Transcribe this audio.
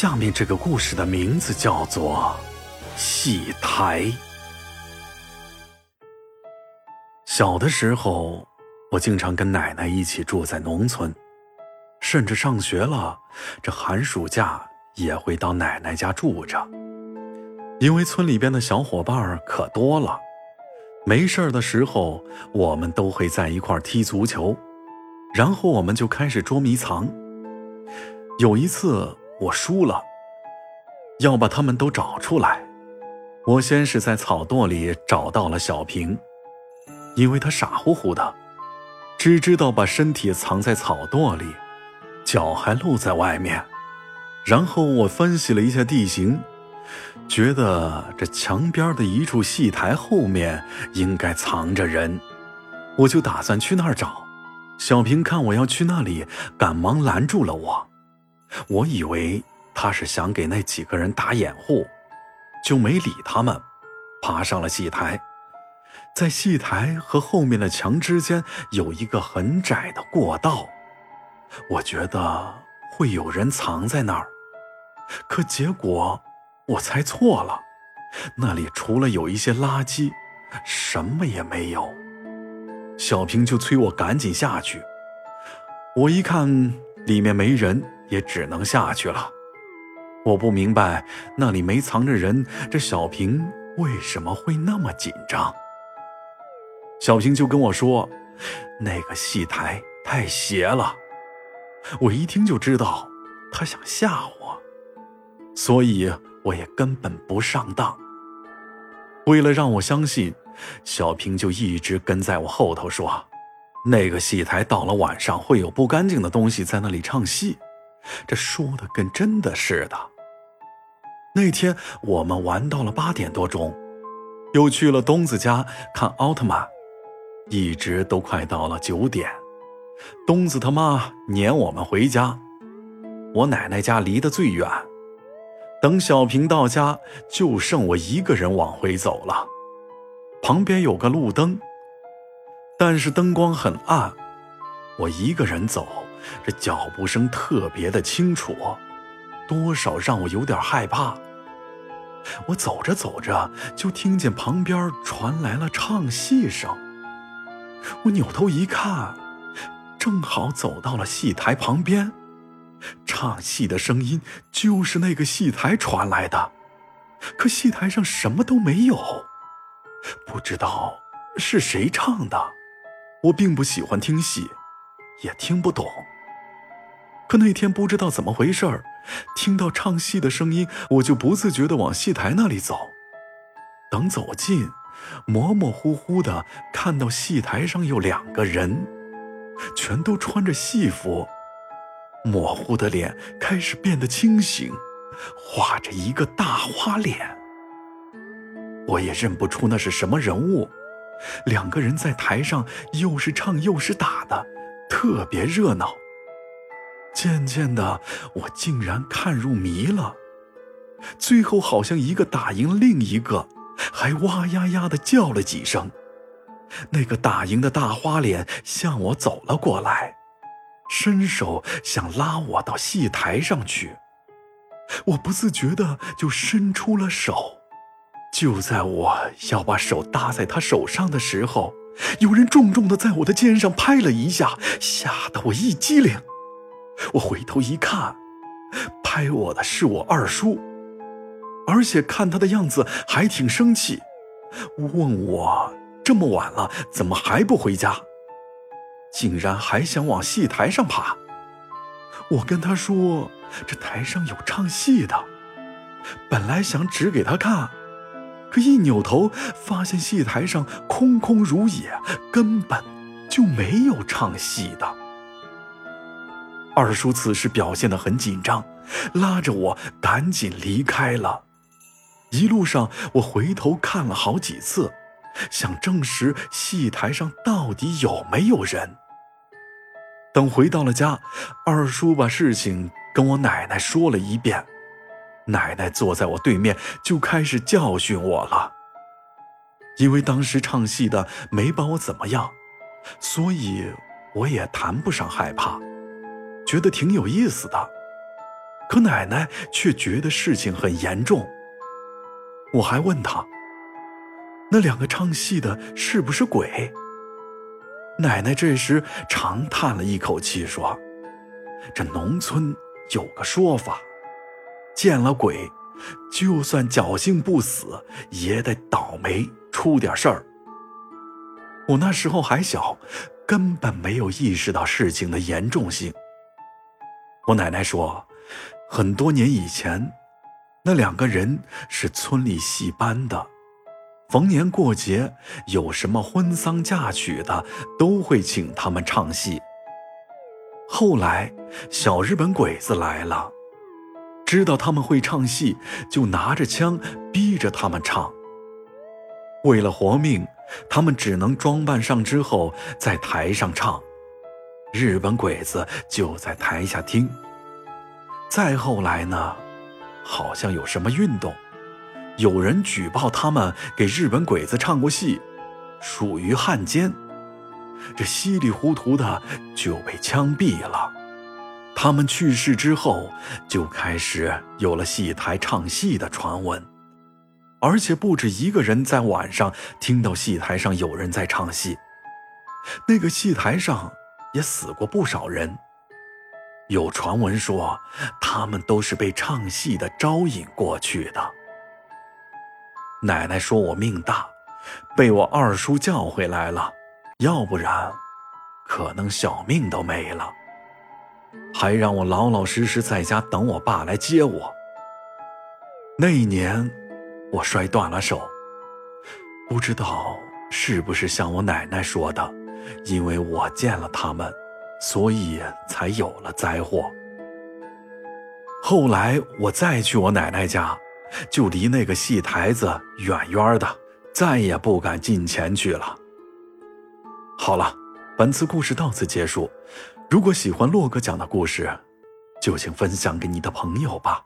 下面这个故事的名字叫做《戏台》。小的时候，我经常跟奶奶一起住在农村，甚至上学了，这寒暑假也会到奶奶家住着。因为村里边的小伙伴可多了，没事的时候，我们都会在一块踢足球，然后我们就开始捉迷藏。有一次我输了，要把他们都找出来。我先是在草垛里找到了小平。因为他傻乎乎的，只知道把身体藏在草垛里，脚还露在外面。然后我分析了一下地形，觉得这墙边的一处戏台后面应该藏着人，我就打算去那儿找。小平看我要去那里，赶忙拦住了我。我以为他是想给那几个人打掩护，就没理他们，爬上了戏台。在戏台和后面的墙之间有一个很窄的过道，我觉得会有人藏在那儿，可结果我猜错了，那里除了有一些垃圾，什么也没有。小平就催我赶紧下去，我一看里面没人，也只能下去了。我不明白那里没藏着人，这小平为什么会那么紧张？小平就跟我说：“那个戏台太邪了。”我一听就知道他想吓我，所以我也根本不上当。为了让我相信，小平就一直跟在我后头说：“那个戏台到了晚上会有不干净的东西在那里唱戏。”这说的跟真的似的。那天我们玩到了八点多钟，又去了东子家看奥特曼。一直都快到了九点，东子他妈撵我们回家。我奶奶家离得最远，等小平到家，就剩我一个人往回走了。旁边有个路灯，但是灯光很暗。我一个人走，这脚步声特别的清楚，多少让我有点害怕。我走着走着，就听见旁边传来了唱戏声。我扭头一看，正好走到了戏台旁边，唱戏的声音就是那个戏台传来的，可戏台上什么都没有，不知道是谁唱的。我并不喜欢听戏，也听不懂。可那天不知道怎么回事儿，听到唱戏的声音，我就不自觉地往戏台那里走。等走近。模模糊糊的看到戏台上有两个人，全都穿着戏服，模糊的脸开始变得清醒，画着一个大花脸。我也认不出那是什么人物。两个人在台上又是唱又是打的，特别热闹。渐渐的，我竟然看入迷了。最后好像一个打赢另一个。还哇呀呀的叫了几声，那个打赢的大花脸向我走了过来，伸手想拉我到戏台上去。我不自觉的就伸出了手，就在我要把手搭在他手上的时候，有人重重的在我的肩上拍了一下，吓得我一激灵。我回头一看，拍我的是我二叔。而且看他的样子还挺生气，问我这么晚了怎么还不回家，竟然还想往戏台上爬。我跟他说这台上有唱戏的，本来想指给他看，可一扭头发现戏台上空空如也，根本就没有唱戏的。二叔此时表现得很紧张，拉着我赶紧离开了。一路上，我回头看了好几次，想证实戏台上到底有没有人。等回到了家，二叔把事情跟我奶奶说了一遍，奶奶坐在我对面就开始教训我了。因为当时唱戏的没把我怎么样，所以我也谈不上害怕，觉得挺有意思的。可奶奶却觉得事情很严重。我还问她：“那两个唱戏的是不是鬼？”奶奶这时长叹了一口气，说：“这农村有个说法，见了鬼，就算侥幸不死，也得倒霉出点事儿。”我那时候还小，根本没有意识到事情的严重性。我奶奶说，很多年以前，那两个人是村里戏班的。逢年过节，有什么婚丧嫁娶的，都会请他们唱戏。后来，小日本鬼子来了，知道他们会唱戏，就拿着枪逼着他们唱。为了活命，他们只能装扮上之后在台上唱，日本鬼子就在台下听。再后来呢，好像有什么运动。有人举报他们给日本鬼子唱过戏，属于汉奸，这稀里糊涂的就被枪毙了。他们去世之后，就开始有了戏台唱戏的传闻，而且不止一个人在晚上听到戏台上有人在唱戏。那个戏台上也死过不少人，有传闻说他们都是被唱戏的招引过去的。奶奶说：“我命大，被我二叔叫回来了，要不然，可能小命都没了。还让我老老实实在家等我爸来接我。那一年，我摔断了手，不知道是不是像我奶奶说的，因为我见了他们，所以才有了灾祸。后来我再去我奶奶家。”就离那个戏台子远远的，再也不敢近前去了。好了，本次故事到此结束。如果喜欢洛哥讲的故事，就请分享给你的朋友吧。